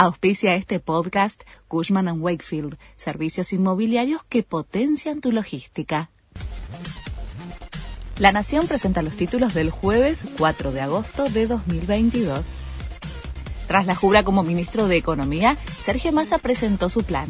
Auspicia este podcast Cushman ⁇ Wakefield, servicios inmobiliarios que potencian tu logística. La Nación presenta los títulos del jueves 4 de agosto de 2022. Tras la jura como ministro de Economía, Sergio Massa presentó su plan.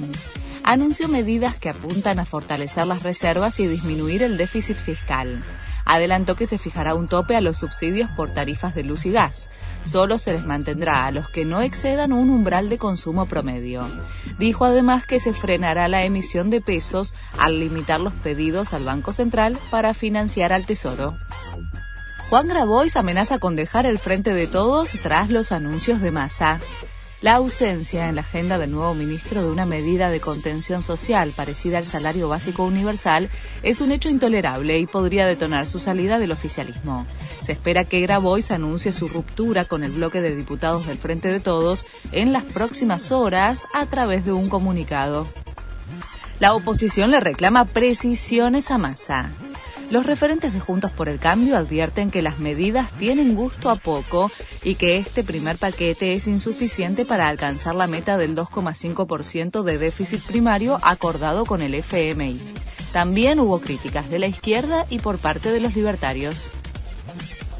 Anunció medidas que apuntan a fortalecer las reservas y disminuir el déficit fiscal adelantó que se fijará un tope a los subsidios por tarifas de luz y gas. Solo se les mantendrá a los que no excedan un umbral de consumo promedio. Dijo además que se frenará la emisión de pesos al limitar los pedidos al Banco Central para financiar al Tesoro. Juan Grabois amenaza con dejar el frente de todos tras los anuncios de masa. La ausencia en la agenda del nuevo ministro de una medida de contención social parecida al salario básico universal es un hecho intolerable y podría detonar su salida del oficialismo. Se espera que Grabois anuncie su ruptura con el bloque de diputados del Frente de Todos en las próximas horas a través de un comunicado. La oposición le reclama precisiones a Massa. Los referentes de Juntos por el Cambio advierten que las medidas tienen gusto a poco y que este primer paquete es insuficiente para alcanzar la meta del 2,5% de déficit primario acordado con el FMI. También hubo críticas de la izquierda y por parte de los libertarios.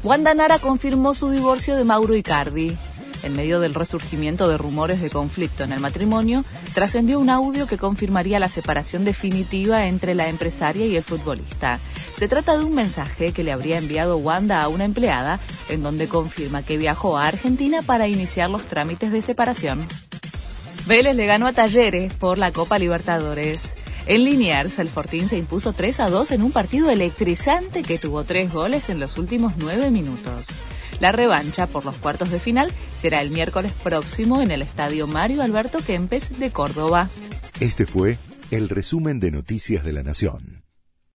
Wanda Nara confirmó su divorcio de Mauro Icardi. En medio del resurgimiento de rumores de conflicto en el matrimonio, trascendió un audio que confirmaría la separación definitiva entre la empresaria y el futbolista. Se trata de un mensaje que le habría enviado Wanda a una empleada en donde confirma que viajó a Argentina para iniciar los trámites de separación. Vélez le ganó a Talleres por la Copa Libertadores. En Liniers, el Fortín se impuso 3 a 2 en un partido electrizante que tuvo tres goles en los últimos nueve minutos. La revancha por los cuartos de final será el miércoles próximo en el Estadio Mario Alberto Kempes de Córdoba. Este fue el resumen de Noticias de la Nación.